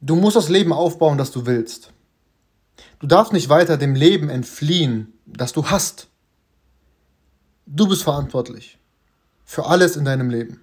Du musst das Leben aufbauen, das du willst. Du darfst nicht weiter dem Leben entfliehen, das du hast. Du bist verantwortlich für alles in deinem Leben.